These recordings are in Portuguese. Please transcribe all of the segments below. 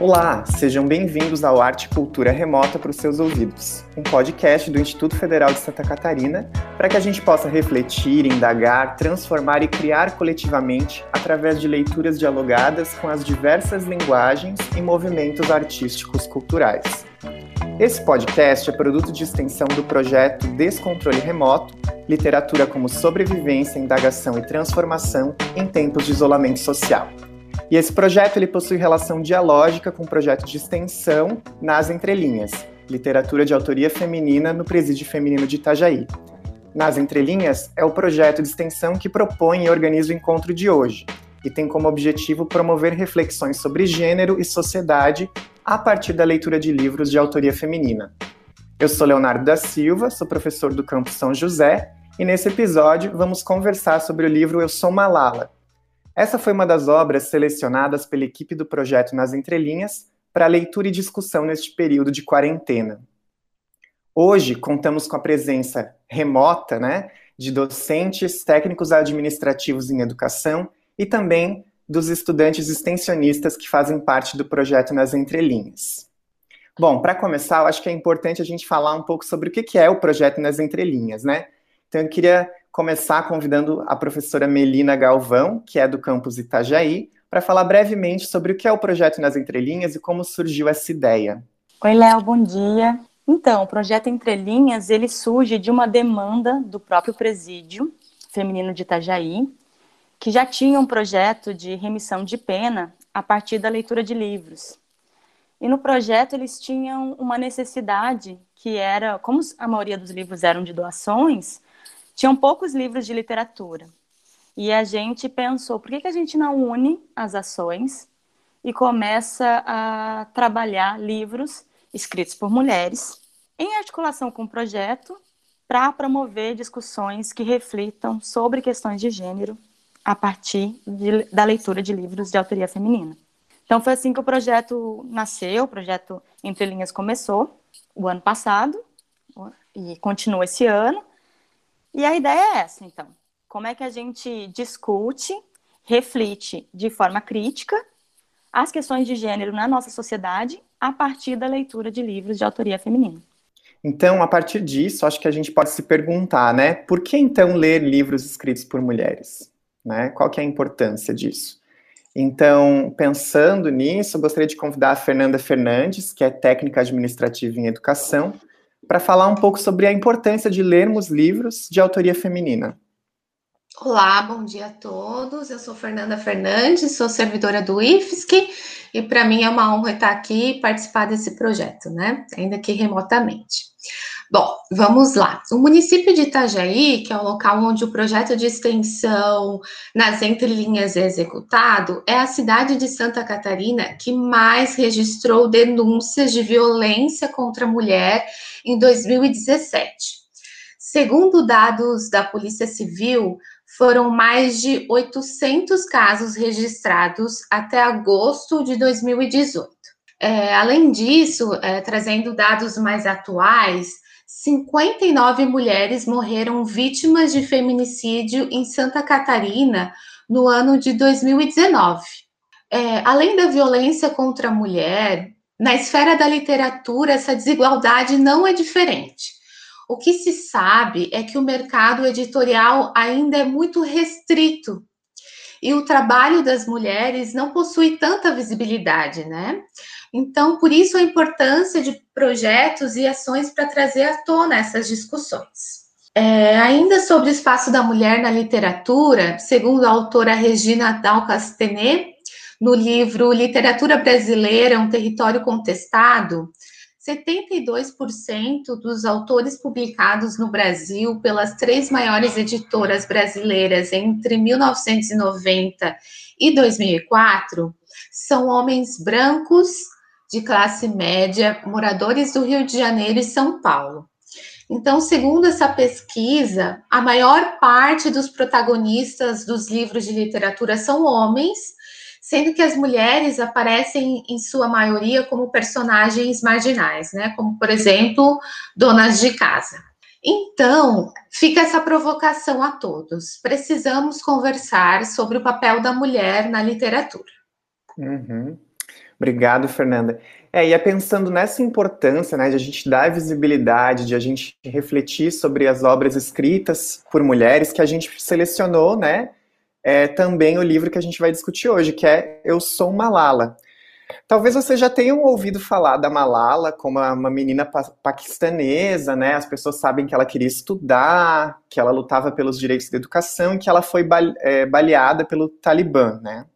Olá, sejam bem-vindos ao Arte e Cultura Remota para os seus ouvidos, um podcast do Instituto Federal de Santa Catarina para que a gente possa refletir, indagar, transformar e criar coletivamente através de leituras dialogadas com as diversas linguagens e movimentos artísticos culturais. Esse podcast é produto de extensão do projeto Descontrole Remoto, literatura como sobrevivência, indagação e transformação em tempos de isolamento social. E esse projeto ele possui relação dialógica com o projeto de extensão Nas Entrelinhas, literatura de autoria feminina no Presídio Feminino de Itajaí. Nas Entrelinhas é o projeto de extensão que propõe e organiza o encontro de hoje e tem como objetivo promover reflexões sobre gênero e sociedade a partir da leitura de livros de autoria feminina. Eu sou Leonardo da Silva, sou professor do Campo São José e nesse episódio vamos conversar sobre o livro Eu Sou Malala, essa foi uma das obras selecionadas pela equipe do projeto Nas Entrelinhas para leitura e discussão neste período de quarentena. Hoje contamos com a presença remota, né, de docentes, técnicos administrativos em educação e também dos estudantes extensionistas que fazem parte do projeto Nas Entrelinhas. Bom, para começar, eu acho que é importante a gente falar um pouco sobre o que é o projeto Nas Entrelinhas, né? Então, eu queria começar convidando a professora Melina Galvão, que é do campus Itajaí, para falar brevemente sobre o que é o projeto Nas Entrelinhas e como surgiu essa ideia. Oi, Léo, bom dia. Então, o projeto Entrelinhas, ele surge de uma demanda do próprio presídio feminino de Itajaí, que já tinha um projeto de remissão de pena a partir da leitura de livros. E no projeto eles tinham uma necessidade que era, como a maioria dos livros eram de doações, tinham poucos livros de literatura. E a gente pensou, por que, que a gente não une as ações e começa a trabalhar livros escritos por mulheres em articulação com o projeto para promover discussões que reflitam sobre questões de gênero a partir de, da leitura de livros de autoria feminina. Então foi assim que o projeto nasceu, o projeto Entre Linhas começou o ano passado e continua esse ano. E a ideia é essa, então. Como é que a gente discute, reflete de forma crítica as questões de gênero na nossa sociedade a partir da leitura de livros de autoria feminina. Então, a partir disso, acho que a gente pode se perguntar, né? Por que então ler livros escritos por mulheres? Né? Qual que é a importância disso? Então, pensando nisso, gostaria de convidar a Fernanda Fernandes, que é técnica administrativa em educação, para falar um pouco sobre a importância de lermos livros de autoria feminina. Olá, bom dia a todos. Eu sou Fernanda Fernandes, sou servidora do IFSC e para mim é uma honra estar aqui e participar desse projeto, né? Ainda que remotamente. Bom, vamos lá. O município de Itajaí, que é o local onde o projeto de extensão nas entrelinhas é executado, é a cidade de Santa Catarina que mais registrou denúncias de violência contra a mulher em 2017. Segundo dados da Polícia Civil, foram mais de 800 casos registrados até agosto de 2018. É, além disso, é, trazendo dados mais atuais, 59 mulheres morreram vítimas de feminicídio em Santa Catarina no ano de 2019. É, além da violência contra a mulher, na esfera da literatura, essa desigualdade não é diferente. O que se sabe é que o mercado editorial ainda é muito restrito e o trabalho das mulheres não possui tanta visibilidade, né? Então, por isso a importância de projetos e ações para trazer à tona essas discussões. É, ainda sobre o espaço da mulher na literatura, segundo a autora Regina Dalcastenet, no livro Literatura Brasileira, um território contestado, 72% dos autores publicados no Brasil pelas três maiores editoras brasileiras entre 1990 e 2004 são homens brancos de classe média, moradores do Rio de Janeiro e São Paulo. Então, segundo essa pesquisa, a maior parte dos protagonistas dos livros de literatura são homens sendo que as mulheres aparecem em sua maioria como personagens marginais, né? Como, por exemplo, donas de casa. Então, fica essa provocação a todos. Precisamos conversar sobre o papel da mulher na literatura. Uhum. Obrigado, Fernanda. É, e é pensando nessa importância, né, de a gente dar visibilidade, de a gente refletir sobre as obras escritas por mulheres, que a gente selecionou, né, é, também o livro que a gente vai discutir hoje, que é Eu Sou Malala. Talvez vocês já tenham ouvido falar da Malala como uma menina pa paquistanesa, né? As pessoas sabem que ela queria estudar, que ela lutava pelos direitos da educação e que ela foi é, baleada pelo Talibã, né?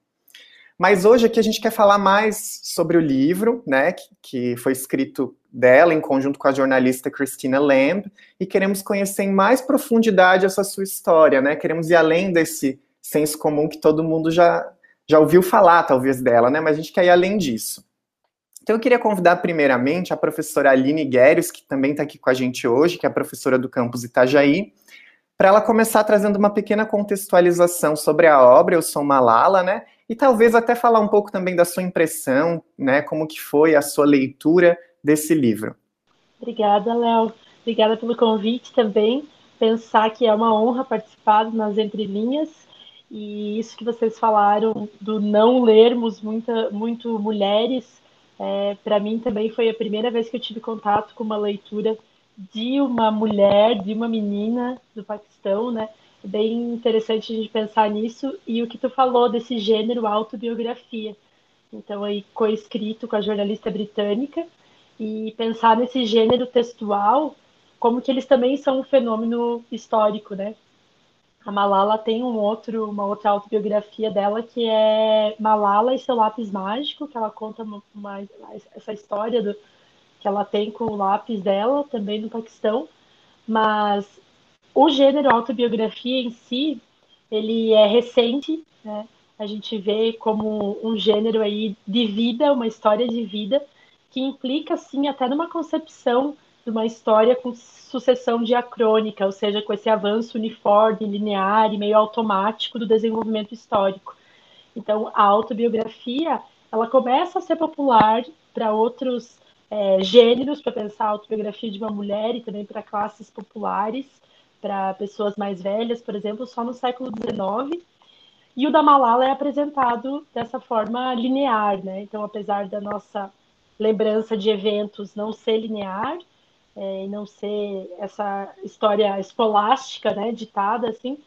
Mas hoje aqui a gente quer falar mais sobre o livro, né, que, que foi escrito dela em conjunto com a jornalista Christina Lamb, e queremos conhecer em mais profundidade essa sua história, né? Queremos ir além desse senso comum que todo mundo já, já ouviu falar, talvez, dela, né? Mas a gente quer ir além disso. Então eu queria convidar primeiramente a professora Aline Guérios, que também está aqui com a gente hoje, que é professora do campus Itajaí, para ela começar trazendo uma pequena contextualização sobre a obra Eu Sou Malala, né? E talvez até falar um pouco também da sua impressão, né? Como que foi a sua leitura desse livro. Obrigada, Léo. Obrigada pelo convite também. Pensar que é uma honra participar nas entrelinhas e isso que vocês falaram do não lermos muita, muito mulheres, é, para mim também foi a primeira vez que eu tive contato com uma leitura de uma mulher, de uma menina do Paquistão, né? Bem interessante a gente pensar nisso e o que tu falou desse gênero autobiografia. Então aí coescrito com a jornalista britânica e pensar nesse gênero textual como que eles também são um fenômeno histórico, né? A Malala tem um outro, uma outra autobiografia dela que é Malala e seu lápis mágico, que ela conta uma, uma, essa história do, que ela tem com o lápis dela, também no Paquistão. Mas o gênero autobiografia em si, ele é recente, né? A gente vê como um gênero aí de vida, uma história de vida, que implica, sim, até numa concepção de uma história com sucessão diacrônica, ou seja, com esse avanço uniforme, linear e meio automático do desenvolvimento histórico. Então, a autobiografia, ela começa a ser popular para outros é, gêneros, para pensar a autobiografia de uma mulher e também para classes populares, para pessoas mais velhas, por exemplo, só no século XIX. E o da Malala é apresentado dessa forma linear, né? Então, apesar da nossa lembrança de eventos não ser linear, é, e não ser essa história escolástica, né, ditada assim,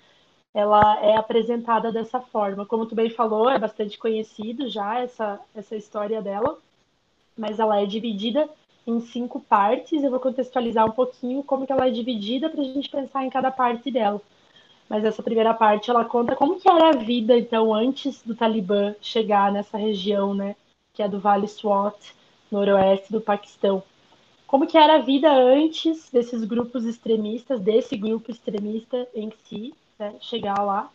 ela é apresentada dessa forma. Como tu bem falou, é bastante conhecido já essa, essa história dela, mas ela é dividida em cinco partes. Eu vou contextualizar um pouquinho como que ela é dividida para a gente pensar em cada parte dela. Mas essa primeira parte ela conta como que era a vida então antes do Talibã chegar nessa região, né, que é do Vale Swat, noroeste do Paquistão. Como que era a vida antes desses grupos extremistas, desse grupo extremista em si, né, chegar lá.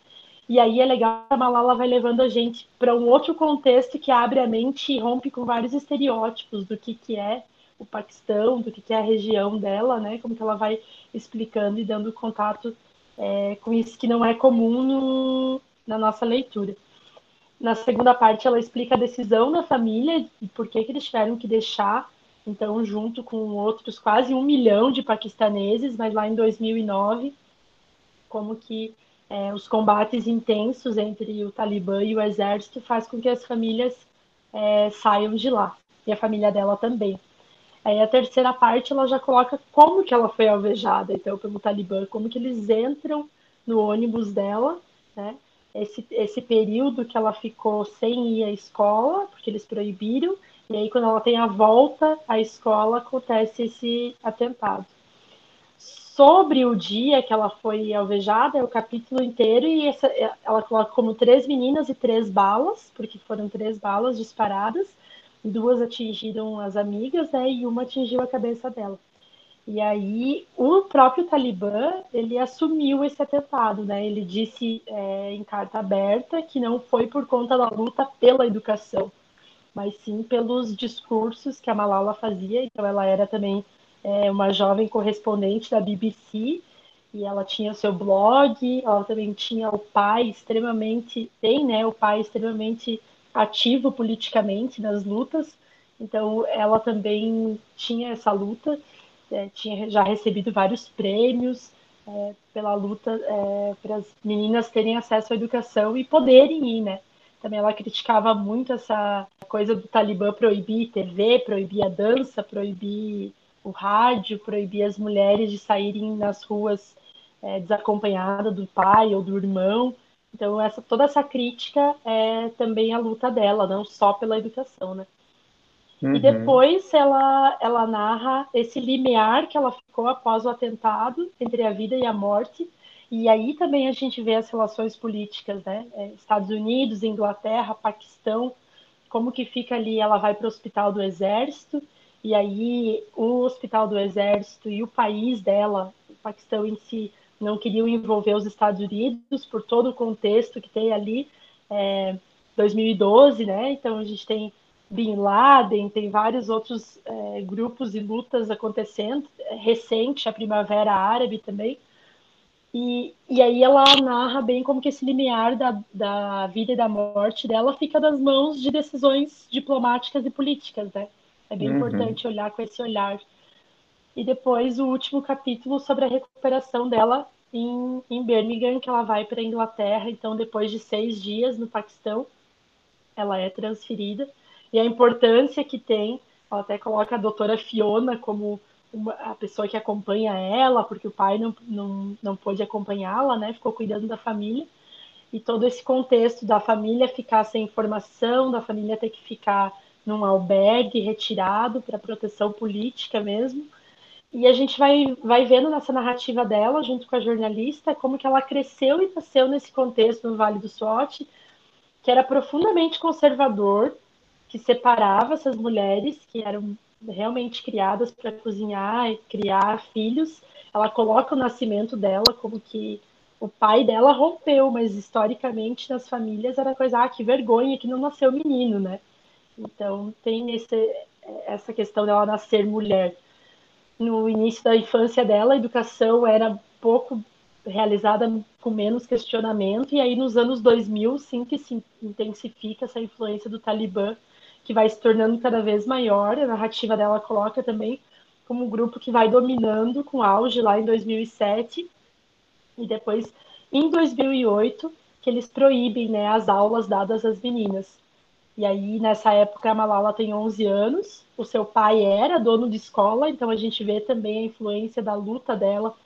E aí é legal a Malala vai levando a gente para um outro contexto que abre a mente e rompe com vários estereótipos do que, que é o Paquistão, do que, que é a região dela, né? Como que ela vai explicando e dando contato é, com isso que não é comum no, na nossa leitura. Na segunda parte, ela explica a decisão da família e por que, que eles tiveram que deixar, então, junto com outros quase um milhão de paquistaneses, mas lá em 2009, como que é, os combates intensos entre o Talibã e o exército faz com que as famílias é, saiam de lá, e a família dela também. Aí a terceira parte ela já coloca como que ela foi alvejada, então, pelo Talibã, como que eles entram no ônibus dela, né? Esse, esse período que ela ficou sem ir à escola, porque eles proibiram, e aí quando ela tem a volta à escola, acontece esse atentado. Sobre o dia que ela foi alvejada, é o capítulo inteiro, e essa, ela coloca como três meninas e três balas, porque foram três balas disparadas, duas atingiram as amigas, né, e uma atingiu a cabeça dela. E aí o próprio Talibã ele assumiu esse atentado, né? Ele disse é, em carta aberta que não foi por conta da luta pela educação, mas sim pelos discursos que a Malala fazia. Então ela era também é, uma jovem correspondente da BBC e ela tinha seu blog. Ela também tinha o pai extremamente tem, né? O pai extremamente ativo politicamente nas lutas, então ela também tinha essa luta, é, tinha já recebido vários prêmios é, pela luta é, para as meninas terem acesso à educação e poderem ir, né? também ela criticava muito essa coisa do Talibã proibir TV, proibir a dança, proibir o rádio, proibir as mulheres de saírem nas ruas é, desacompanhada do pai ou do irmão. Então, essa, toda essa crítica é também a luta dela, não só pela educação, né? Uhum. E depois ela, ela narra esse limiar que ela ficou após o atentado entre a vida e a morte. E aí também a gente vê as relações políticas, né? É, Estados Unidos, Inglaterra, Paquistão, como que fica ali, ela vai para o hospital do exército, e aí o hospital do exército e o país dela, o Paquistão em si, não queriam envolver os Estados Unidos por todo o contexto que tem ali, é, 2012, né? Então a gente tem Bin Laden, tem vários outros é, grupos e lutas acontecendo, é, recente, a Primavera Árabe também. E, e aí ela narra bem como que esse limiar da, da vida e da morte dela fica nas mãos de decisões diplomáticas e políticas, né? É bem uhum. importante olhar com esse olhar e depois o último capítulo sobre a recuperação dela em, em Birmingham, que ela vai para a Inglaterra. Então, depois de seis dias no Paquistão, ela é transferida. E a importância que tem, ela até coloca a doutora Fiona como uma, a pessoa que acompanha ela, porque o pai não, não, não pôde acompanhá-la, né? Ficou cuidando da família. E todo esse contexto da família ficar sem informação, da família ter que ficar num albergue retirado para proteção política mesmo. E a gente vai, vai vendo nessa narrativa dela, junto com a jornalista, como que ela cresceu e nasceu nesse contexto no Vale do Swat, que era profundamente conservador, que separava essas mulheres que eram realmente criadas para cozinhar e criar filhos. Ela coloca o nascimento dela como que o pai dela rompeu, mas historicamente nas famílias era coisa, ah, que vergonha que não nasceu menino, né? Então tem esse, essa questão dela nascer mulher no início da infância dela, a educação era pouco realizada com menos questionamento, e aí nos anos 2000, sim, que se intensifica essa influência do Talibã, que vai se tornando cada vez maior. A narrativa dela coloca também como um grupo que vai dominando com auge lá em 2007, e depois, em 2008, que eles proíbem né, as aulas dadas às meninas. E aí, nessa época, a Malala tem 11 anos, o seu pai era dono de escola, então a gente vê também a influência da luta dela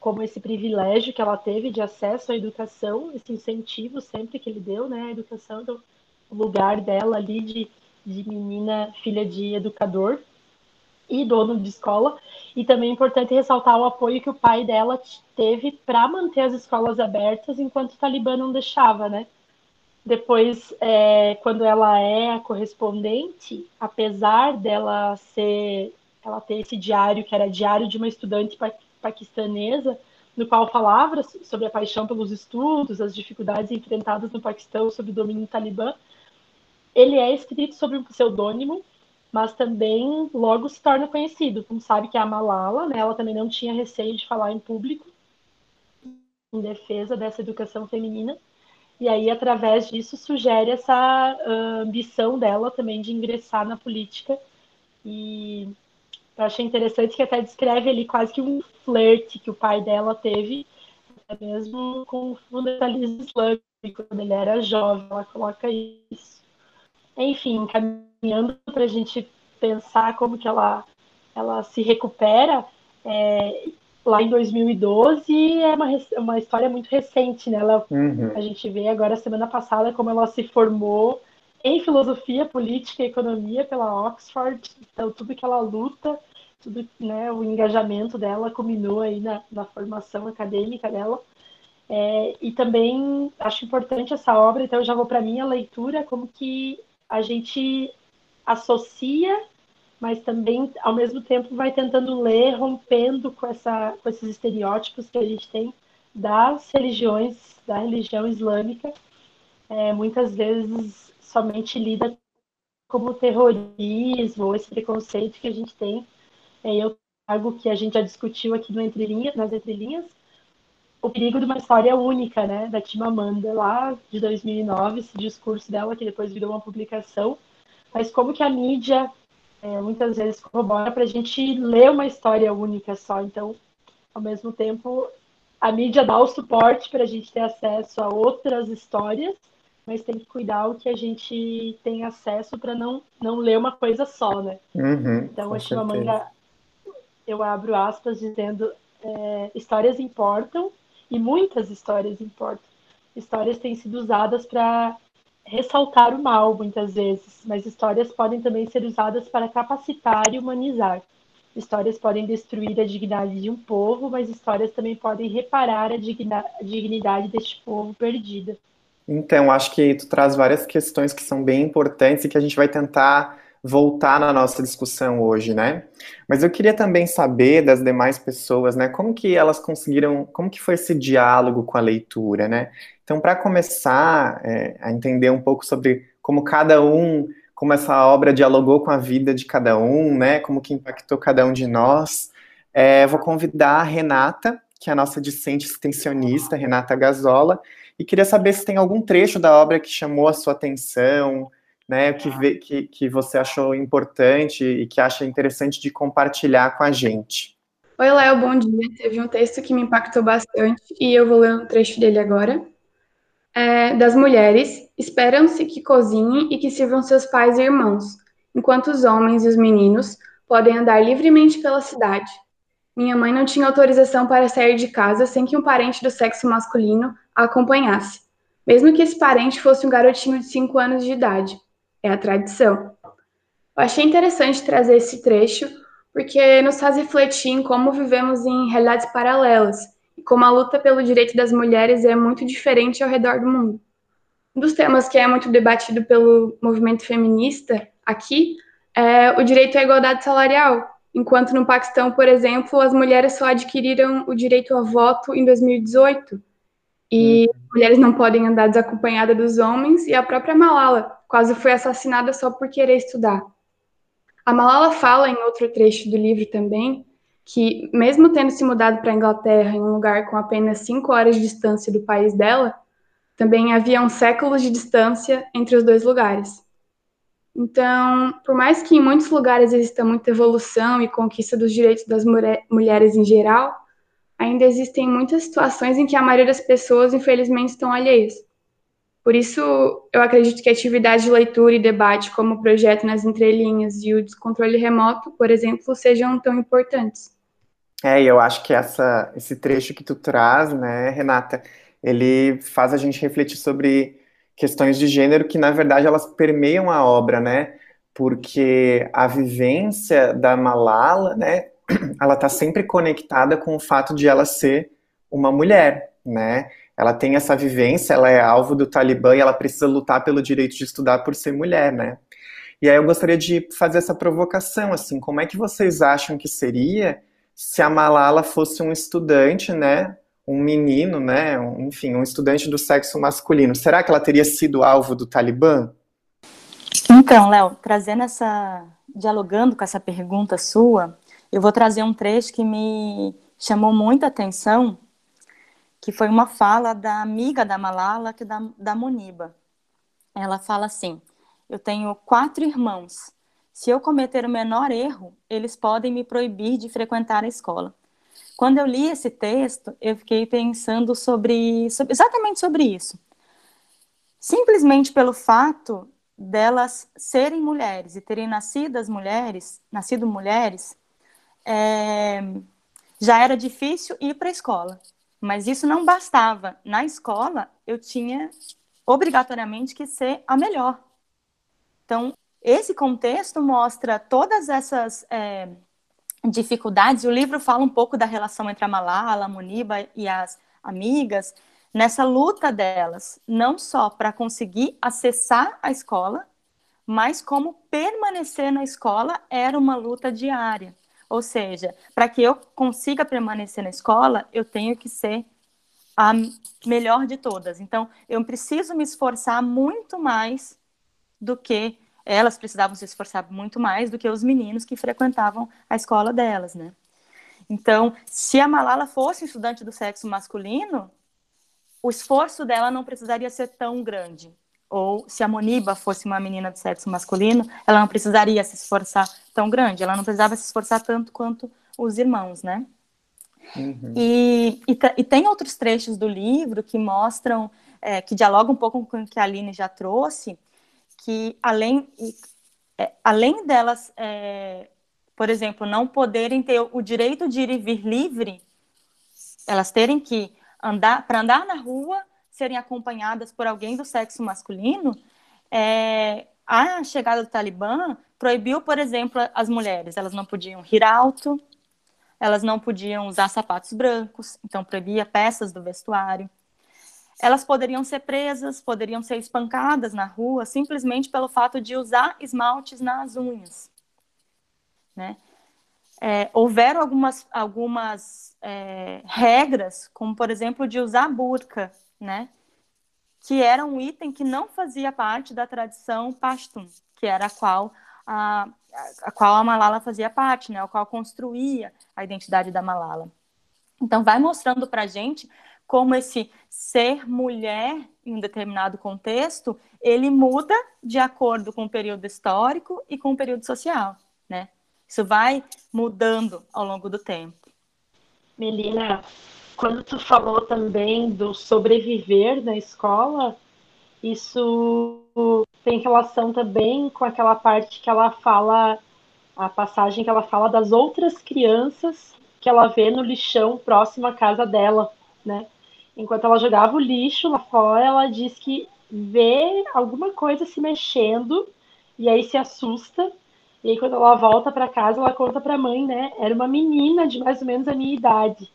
como esse privilégio que ela teve de acesso à educação, esse incentivo sempre que ele deu, né, à educação, então, o lugar dela ali de, de menina, filha de educador e dono de escola. E também é importante ressaltar o apoio que o pai dela teve para manter as escolas abertas enquanto o Talibã não deixava, né? Depois, é, quando ela é a correspondente, apesar dela ser, ela ter esse diário que era diário de uma estudante pa paquistanesa, no qual falava sobre a paixão pelos estudos, as dificuldades enfrentadas no Paquistão sob o domínio talibã, ele é escrito sob um pseudônimo, mas também logo se torna conhecido, como sabe que é a Malala, né? Ela também não tinha receio de falar em público em defesa dessa educação feminina e aí, através disso, sugere essa uh, ambição dela também de ingressar na política. E eu achei interessante que até descreve ali quase que um flerte que o pai dela teve, mesmo com o fundamentalismo islâmico, quando ele era jovem, ela coloca isso. Enfim, caminhando para a gente pensar como que ela, ela se recupera, é, lá em 2012 é uma, uma história muito recente, né? Ela, uhum. A gente vê agora, semana passada, como ela se formou em filosofia, política e economia pela Oxford. Então, tudo que ela luta, tudo, né, o engajamento dela culminou aí na, na formação acadêmica dela. É, e também acho importante essa obra, então eu já vou para a minha leitura, como que a gente associa mas também, ao mesmo tempo, vai tentando ler, rompendo com, essa, com esses estereótipos que a gente tem das religiões, da religião islâmica, é, muitas vezes somente lida como terrorismo, esse preconceito que a gente tem. É, eu algo que a gente já discutiu aqui no Entre Linhas, nas entrelinhas, o perigo de uma história única, né, da Timamanda, lá de 2009, esse discurso dela, que depois virou uma publicação, mas como que a mídia é, muitas vezes corrobora para a gente ler uma história única só. Então, ao mesmo tempo, a mídia dá o suporte para a gente ter acesso a outras histórias, mas tem que cuidar o que a gente tem acesso para não, não ler uma coisa só, né? Uhum, então, a Chimamanda, eu abro aspas dizendo, é, histórias importam e muitas histórias importam. Histórias têm sido usadas para ressaltar o mal, muitas vezes, mas histórias podem também ser usadas para capacitar e humanizar. Histórias podem destruir a dignidade de um povo, mas histórias também podem reparar a, digna a dignidade deste povo perdida. Então, acho que tu traz várias questões que são bem importantes e que a gente vai tentar voltar na nossa discussão hoje, né? Mas eu queria também saber das demais pessoas, né, como que elas conseguiram, como que foi esse diálogo com a leitura, né? Então, para começar é, a entender um pouco sobre como cada um, como essa obra dialogou com a vida de cada um, né? Como que impactou cada um de nós, é, vou convidar a Renata, que é a nossa discente extensionista, Renata Gazola, e queria saber se tem algum trecho da obra que chamou a sua atenção, né, que, vê, que, que você achou importante e que acha interessante de compartilhar com a gente. Oi, Léo, bom dia. Teve um texto que me impactou bastante e eu vou ler um trecho dele agora. É, das mulheres, esperam-se que cozinhem e que sirvam seus pais e irmãos, enquanto os homens e os meninos podem andar livremente pela cidade. Minha mãe não tinha autorização para sair de casa sem que um parente do sexo masculino a acompanhasse, mesmo que esse parente fosse um garotinho de 5 anos de idade. É a tradição. Eu achei interessante trazer esse trecho porque nos faz refletir em como vivemos em realidades paralelas e como a luta pelo direito das mulheres é muito diferente ao redor do mundo. Um dos temas que é muito debatido pelo movimento feminista aqui é o direito à igualdade salarial, enquanto no Paquistão, por exemplo, as mulheres só adquiriram o direito a voto em 2018 e uhum. mulheres não podem andar desacompanhadas dos homens, e a própria Malala quase foi assassinada só por querer estudar. A Malala fala em outro trecho do livro também que, mesmo tendo se mudado para a Inglaterra, em um lugar com apenas cinco horas de distância do país dela, também havia um século de distância entre os dois lugares. Então, por mais que em muitos lugares exista muita evolução e conquista dos direitos das mulheres em geral, ainda existem muitas situações em que a maioria das pessoas, infelizmente, estão alheias. Por isso, eu acredito que atividade de leitura e debate, como o projeto nas entrelinhas e o descontrole remoto, por exemplo, sejam tão importantes. É, e eu acho que essa, esse trecho que tu traz, né, Renata, ele faz a gente refletir sobre questões de gênero que, na verdade, elas permeiam a obra, né? Porque a vivência da Malala, né, ela está sempre conectada com o fato de ela ser uma mulher, né? Ela tem essa vivência, ela é alvo do Talibã e ela precisa lutar pelo direito de estudar por ser mulher, né? E aí eu gostaria de fazer essa provocação, assim, como é que vocês acham que seria se a Malala fosse um estudante, né, um menino, né, um, enfim, um estudante do sexo masculino? Será que ela teria sido alvo do Talibã? Então, Léo, trazendo essa, dialogando com essa pergunta sua, eu vou trazer um trecho que me chamou muita atenção, que foi uma fala da amiga da Malala, que é da, da Muniba. Ela fala assim: Eu tenho quatro irmãos. Se eu cometer o menor erro, eles podem me proibir de frequentar a escola. Quando eu li esse texto, eu fiquei pensando sobre, sobre exatamente sobre isso. Simplesmente pelo fato delas serem mulheres e terem nascido as mulheres, nascido mulheres, é, já era difícil ir para a escola. Mas isso não bastava. Na escola, eu tinha obrigatoriamente que ser a melhor. Então, esse contexto mostra todas essas é, dificuldades. O livro fala um pouco da relação entre a Malala, a Muniba e as amigas, nessa luta delas, não só para conseguir acessar a escola, mas como permanecer na escola era uma luta diária. Ou seja, para que eu consiga permanecer na escola, eu tenho que ser a melhor de todas. Então, eu preciso me esforçar muito mais do que elas precisavam se esforçar muito mais do que os meninos que frequentavam a escola delas, né? Então, se a Malala fosse estudante do sexo masculino, o esforço dela não precisaria ser tão grande ou se a Moniba fosse uma menina do sexo masculino, ela não precisaria se esforçar tão grande, ela não precisava se esforçar tanto quanto os irmãos, né? Uhum. E, e, e, tem outros trechos do livro que mostram, é, que dialogam um pouco com o que a Aline já trouxe, que além, é, além delas, é, por exemplo, não poderem ter o direito de ir e vir livre, elas terem que andar, para andar na rua, serem acompanhadas por alguém do sexo masculino, é, a chegada do Talibã proibiu, por exemplo, as mulheres, elas não podiam rir alto, elas não podiam usar sapatos brancos, então proibia peças do vestuário. Elas poderiam ser presas, poderiam ser espancadas na rua, simplesmente pelo fato de usar esmaltes nas unhas. Né? É, houveram algumas, algumas é, regras, como por exemplo de usar burca, né? que era um item que não fazia parte da tradição Pashtun, que era a qual a, a qual a Malala fazia parte, né? a qual construía a identidade da Malala. Então, vai mostrando para gente como esse ser mulher em um determinado contexto, ele muda de acordo com o período histórico e com o período social, né? Isso vai mudando ao longo do tempo. Melina, quando tu falou também do sobreviver na escola, isso tem relação também com aquela parte que ela fala, a passagem que ela fala das outras crianças que ela vê no lixão próximo à casa dela, né? Enquanto ela jogava o lixo lá fora, ela diz que vê alguma coisa se mexendo e aí se assusta e aí, quando ela volta para casa, ela conta para a mãe, né? Era uma menina de mais ou menos a minha idade.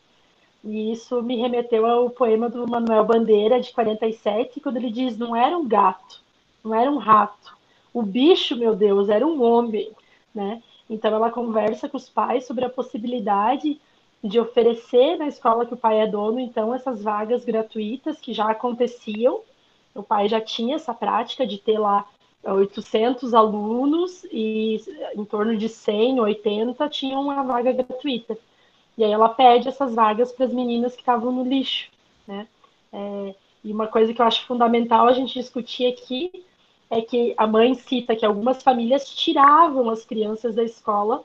E isso me remeteu ao poema do Manuel Bandeira, de 47, quando ele diz: Não era um gato, não era um rato. O bicho, meu Deus, era um homem, né? Então, ela conversa com os pais sobre a possibilidade de oferecer na escola que o pai é dono, então, essas vagas gratuitas que já aconteciam. O pai já tinha essa prática de ter lá 800 alunos e em torno de 100, 80 tinham uma vaga gratuita. E aí ela pede essas vagas para as meninas que estavam no lixo, né? É, e uma coisa que eu acho fundamental a gente discutir aqui é que a mãe cita que algumas famílias tiravam as crianças da escola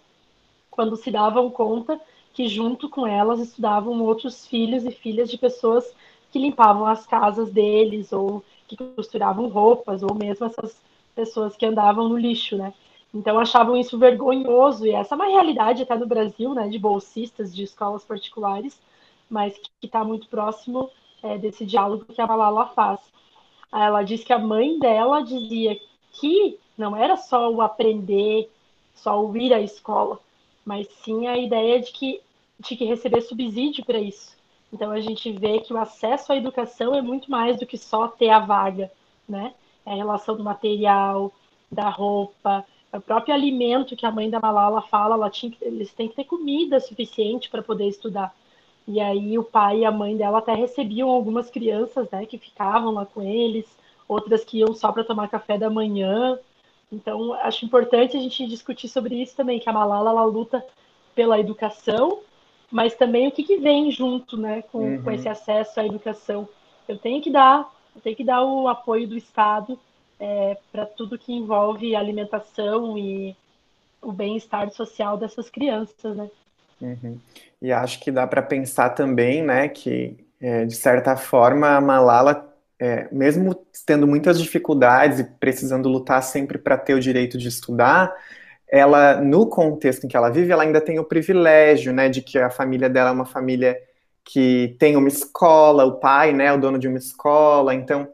quando se davam conta que junto com elas estudavam outros filhos e filhas de pessoas que limpavam as casas deles ou que costuravam roupas ou mesmo essas pessoas que andavam no lixo, né? Então achavam isso vergonhoso, e essa é uma realidade até no Brasil, né, de bolsistas de escolas particulares, mas que está muito próximo é, desse diálogo que a Malala faz. Ela diz que a mãe dela dizia que não era só o aprender, só o ir à escola, mas sim a ideia de que tinha que receber subsídio para isso. Então a gente vê que o acesso à educação é muito mais do que só ter a vaga, né? É a relação do material, da roupa, o próprio alimento que a mãe da Malala fala, ela tinha, eles têm que ter comida suficiente para poder estudar. E aí o pai e a mãe dela até recebiam algumas crianças, né, que ficavam lá com eles, outras que iam só para tomar café da manhã. Então, acho importante a gente discutir sobre isso também, que a Malala ela luta pela educação, mas também o que, que vem junto, né, com, uhum. com esse acesso à educação. Eu tenho que dar tem que dar o apoio do Estado é, para tudo que envolve alimentação e o bem-estar social dessas crianças, né? Uhum. E acho que dá para pensar também, né, que é, de certa forma a Malala, é, mesmo tendo muitas dificuldades e precisando lutar sempre para ter o direito de estudar, ela, no contexto em que ela vive, ela ainda tem o privilégio, né, de que a família dela é uma família que tem uma escola, o pai, né, é o dono de uma escola. Então,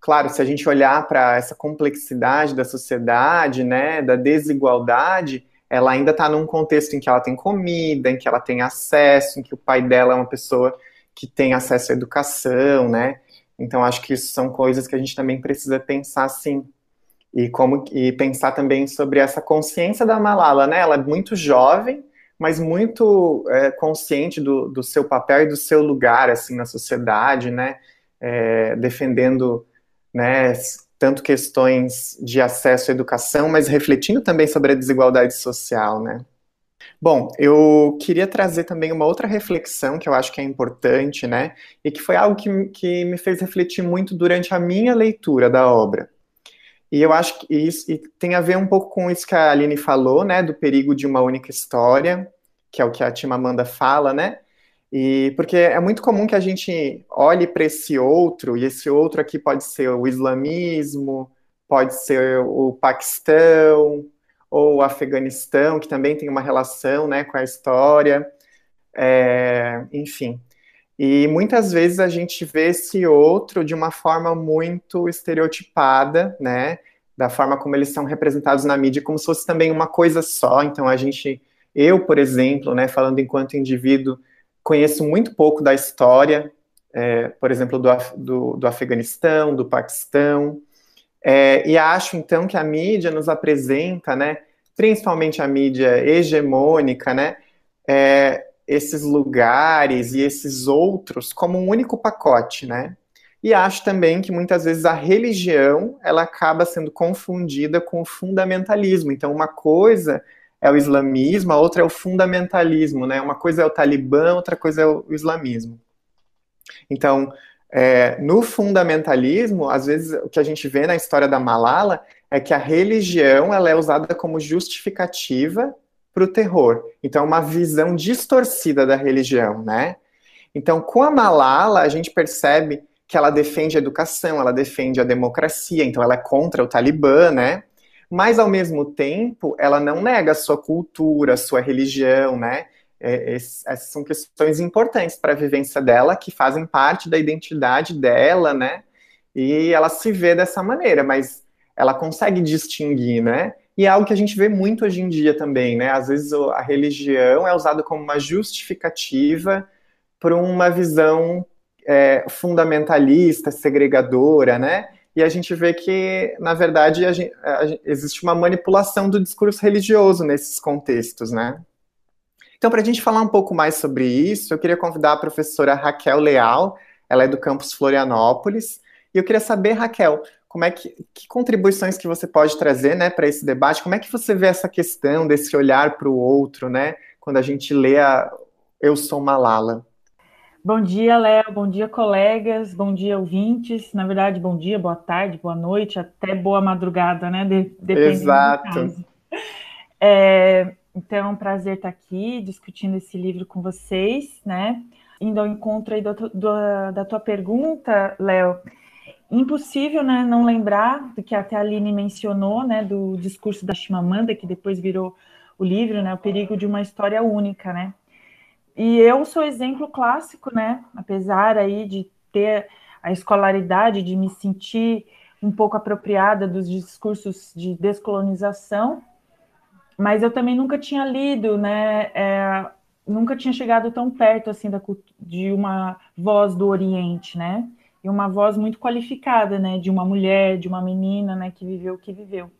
claro, se a gente olhar para essa complexidade da sociedade, né, da desigualdade, ela ainda está num contexto em que ela tem comida, em que ela tem acesso, em que o pai dela é uma pessoa que tem acesso à educação, né? Então, acho que isso são coisas que a gente também precisa pensar, sim. E como e pensar também sobre essa consciência da Malala, né? Ela é muito jovem, mas muito é, consciente do, do, seu papel e do seu lugar assim na sociedade, né, é, defendendo, né, tanto questões de acesso à educação, mas refletindo também sobre a desigualdade social, né. Bom, eu queria trazer também uma outra reflexão que eu acho que é importante, né, e que foi algo que, que me fez refletir muito durante a minha leitura da obra. E eu acho que isso tem a ver um pouco com isso que a Aline falou, né, do perigo de uma única história, que é o que a Tima Amanda fala, né? E porque é muito comum que a gente olhe para esse outro, e esse outro aqui pode ser o islamismo, pode ser o Paquistão, ou o Afeganistão, que também tem uma relação né, com a história, é, enfim. E muitas vezes a gente vê esse outro de uma forma muito estereotipada, né? Da forma como eles são representados na mídia, como se fosse também uma coisa só. Então a gente, eu, por exemplo, né, falando enquanto indivíduo, conheço muito pouco da história, é, por exemplo, do, do, do, Afeganistão, do Paquistão, é, e acho então que a mídia nos apresenta, né, principalmente a mídia hegemônica, né, é, esses lugares e esses outros como um único pacote, né? E acho também que muitas vezes a religião ela acaba sendo confundida com o fundamentalismo. Então, uma coisa é o islamismo, a outra é o fundamentalismo, né? Uma coisa é o talibã, outra coisa é o islamismo. Então, é, no fundamentalismo, às vezes o que a gente vê na história da Malala é que a religião ela é usada como justificativa para o terror. Então, uma visão distorcida da religião, né? Então, com a Malala, a gente percebe que ela defende a educação, ela defende a democracia, então ela é contra o Talibã, né? Mas, ao mesmo tempo, ela não nega a sua cultura, a sua religião, né? É, essas são questões importantes para a vivência dela, que fazem parte da identidade dela, né? E ela se vê dessa maneira, mas ela consegue distinguir, né? E é algo que a gente vê muito hoje em dia também, né? Às vezes a religião é usada como uma justificativa para uma visão é, fundamentalista, segregadora, né? E a gente vê que, na verdade, a gente, a, existe uma manipulação do discurso religioso nesses contextos, né? Então, para a gente falar um pouco mais sobre isso, eu queria convidar a professora Raquel Leal, ela é do campus Florianópolis, e eu queria saber, Raquel, como é que, que contribuições que você pode trazer, né, para esse debate? Como é que você vê essa questão desse olhar para o outro, né, quando a gente lê a Eu Sou Malala? Bom dia, Léo. Bom dia, colegas. Bom dia, ouvintes. Na verdade, bom dia, boa tarde, boa noite, até boa madrugada, né? De, dependendo Exato. É, então, é um prazer estar aqui discutindo esse livro com vocês, né? Indo ao encontro aí do, do, da tua pergunta, Léo, Impossível né, não lembrar do que até a Aline mencionou, né, do discurso da Chimamanda, que depois virou o livro, né, o perigo de uma história única, né? E eu sou exemplo clássico, né, apesar aí de ter a escolaridade, de me sentir um pouco apropriada dos discursos de descolonização, mas eu também nunca tinha lido, né, é, nunca tinha chegado tão perto assim da, de uma voz do Oriente, né? e uma voz muito qualificada, né, de uma mulher, de uma menina, né, que viveu o que viveu.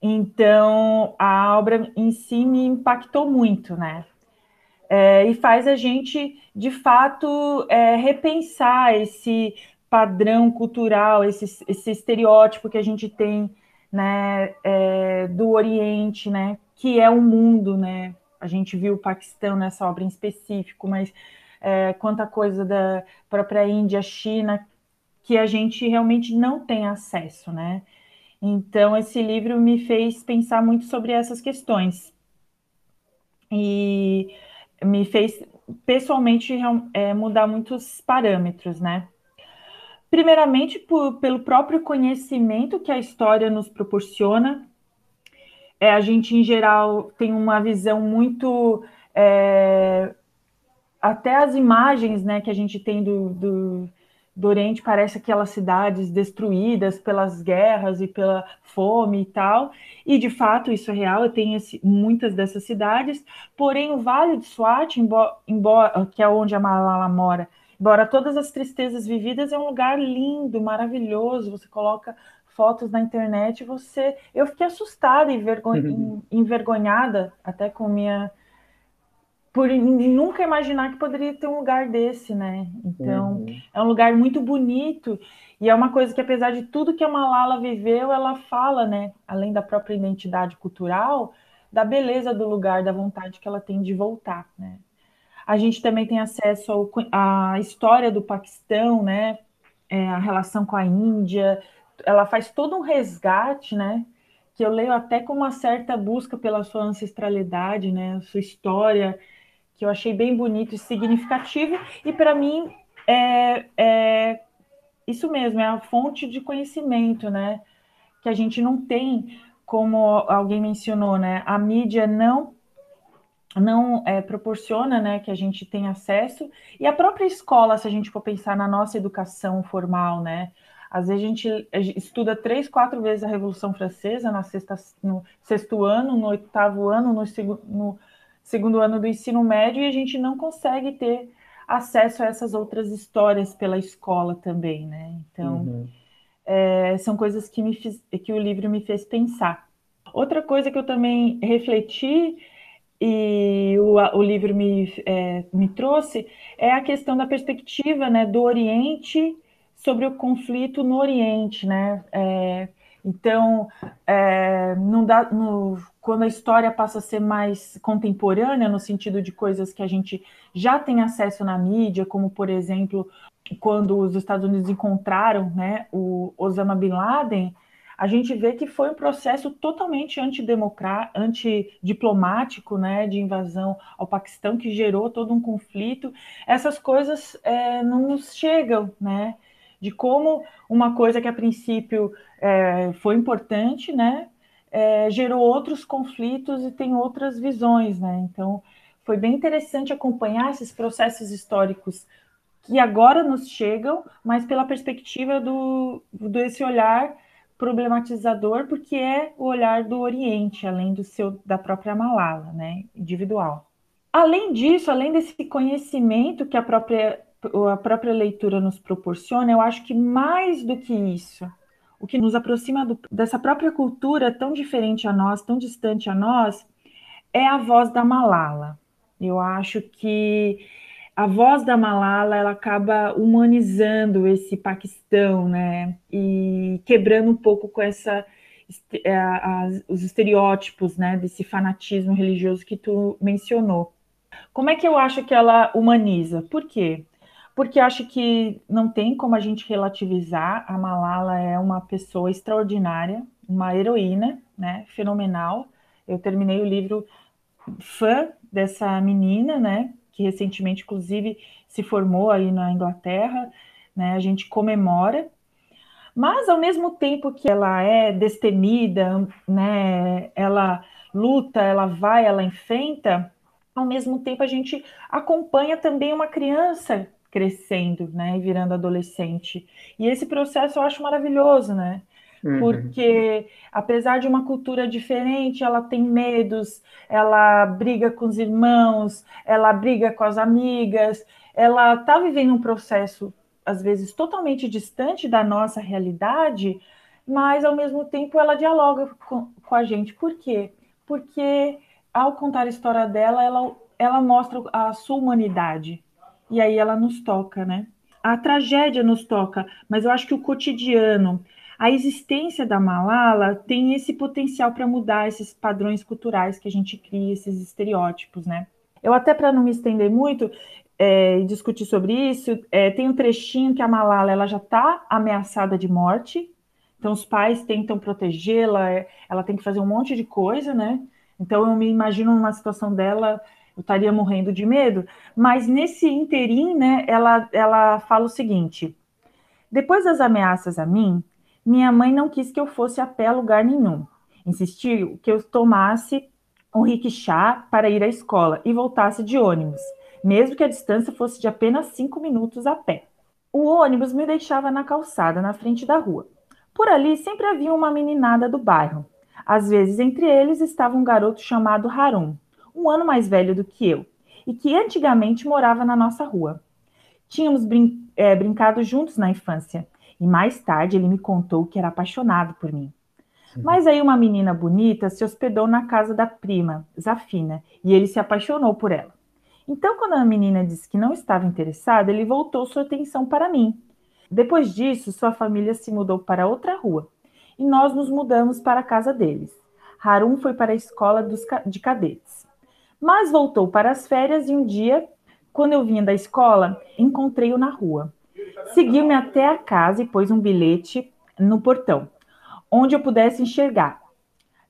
Então, a obra em si me impactou muito, né, é, e faz a gente, de fato, é, repensar esse padrão cultural, esse, esse estereótipo que a gente tem, né, é, do Oriente, né, que é o mundo, né, a gente viu o Paquistão nessa obra em específico, mas é, quanta coisa da própria Índia, China, que a gente realmente não tem acesso, né? Então, esse livro me fez pensar muito sobre essas questões. E me fez, pessoalmente, é, mudar muitos parâmetros, né? Primeiramente, por, pelo próprio conhecimento que a história nos proporciona. É, a gente, em geral, tem uma visão muito é, até as imagens né, que a gente tem do, do, do Oriente parece aquelas cidades destruídas pelas guerras e pela fome e tal, e de fato isso é real, tem esse, muitas dessas cidades, porém o Vale de Swat, embora, embora, que é onde a Malala mora, embora todas as tristezas vividas, é um lugar lindo, maravilhoso, você coloca fotos na internet, você, eu fiquei assustada e uhum. envergonhada até com minha por nunca imaginar que poderia ter um lugar desse, né? Então, uhum. é um lugar muito bonito e é uma coisa que, apesar de tudo que a Malala viveu, ela fala, né? Além da própria identidade cultural, da beleza do lugar, da vontade que ela tem de voltar, né? A gente também tem acesso ao, à história do Paquistão, né? É, a relação com a Índia. Ela faz todo um resgate, né? Que eu leio até com uma certa busca pela sua ancestralidade, né? Sua história que eu achei bem bonito e significativo, e para mim é, é isso mesmo, é a fonte de conhecimento, né? Que a gente não tem, como alguém mencionou, né? A mídia não não é, proporciona né, que a gente tenha acesso, e a própria escola, se a gente for pensar na nossa educação formal, né? Às vezes a gente, estuda três, quatro vezes a Revolução Francesa na sexta, no sexto ano, no oitavo ano, no, no segundo ano do ensino médio, e a gente não consegue ter acesso a essas outras histórias pela escola também, né? Então, uhum. é, são coisas que, me fiz, que o livro me fez pensar. Outra coisa que eu também refleti e o, o livro me, é, me trouxe é a questão da perspectiva né, do Oriente sobre o conflito no Oriente, né? É, então, é, não dá, no, quando a história passa a ser mais contemporânea, no sentido de coisas que a gente já tem acesso na mídia, como, por exemplo, quando os Estados Unidos encontraram né, o Osama Bin Laden, a gente vê que foi um processo totalmente antidiplomático, né, de invasão ao Paquistão, que gerou todo um conflito. Essas coisas é, não nos chegam, né, de como uma coisa que a princípio é, foi importante, né, é, gerou outros conflitos e tem outras visões, né. Então, foi bem interessante acompanhar esses processos históricos que agora nos chegam, mas pela perspectiva do desse olhar problematizador porque é o olhar do Oriente, além do seu da própria Malala, né, individual. Além disso, além desse conhecimento que a própria a própria leitura nos proporciona, eu acho que mais do que isso, o que nos aproxima do, dessa própria cultura tão diferente a nós, tão distante a nós, é a voz da Malala. Eu acho que a voz da Malala ela acaba humanizando esse Paquistão, né? E quebrando um pouco com essa é, os estereótipos, né? Desse fanatismo religioso que tu mencionou. Como é que eu acho que ela humaniza? Por quê? Porque acho que não tem como a gente relativizar. A Malala é uma pessoa extraordinária, uma heroína, né? Fenomenal. Eu terminei o livro fã dessa menina, né? que recentemente, inclusive, se formou aí na Inglaterra, né? A gente comemora. Mas, ao mesmo tempo que ela é destemida, né? Ela luta, ela vai, ela enfrenta, ao mesmo tempo a gente acompanha também uma criança crescendo, né, e virando adolescente. E esse processo eu acho maravilhoso, né? Uhum. Porque, apesar de uma cultura diferente, ela tem medos, ela briga com os irmãos, ela briga com as amigas, ela está vivendo um processo, às vezes, totalmente distante da nossa realidade, mas, ao mesmo tempo, ela dialoga com, com a gente. Por quê? Porque, ao contar a história dela, ela, ela mostra a sua humanidade. E aí ela nos toca, né? A tragédia nos toca, mas eu acho que o cotidiano, a existência da Malala tem esse potencial para mudar esses padrões culturais que a gente cria, esses estereótipos, né? Eu até para não me estender muito é, e discutir sobre isso, é, tem um trechinho que a Malala ela já está ameaçada de morte, então os pais tentam protegê-la, é, ela tem que fazer um monte de coisa, né? Então eu me imagino numa situação dela, eu estaria morrendo de medo, mas nesse interim, né, ela, ela fala o seguinte: depois das ameaças a mim, minha mãe não quis que eu fosse a pé a lugar nenhum. Insistiu que eu tomasse um rickshaw para ir à escola e voltasse de ônibus, mesmo que a distância fosse de apenas cinco minutos a pé. O ônibus me deixava na calçada, na frente da rua. Por ali sempre havia uma meninada do bairro. Às vezes, entre eles estava um garoto chamado Harum, um ano mais velho do que eu, e que antigamente morava na nossa rua. Tínhamos brin é, brincado juntos na infância, e mais tarde ele me contou que era apaixonado por mim. Uhum. Mas aí uma menina bonita se hospedou na casa da prima, Zafina, e ele se apaixonou por ela. Então, quando a menina disse que não estava interessada, ele voltou sua atenção para mim. Depois disso, sua família se mudou para outra rua e nós nos mudamos para a casa deles. Harum foi para a escola dos, de cadetes. Mas voltou para as férias e um dia, quando eu vinha da escola, encontrei-o na rua. Seguiu-me até a casa e pôs um bilhete no portão, onde eu pudesse enxergar.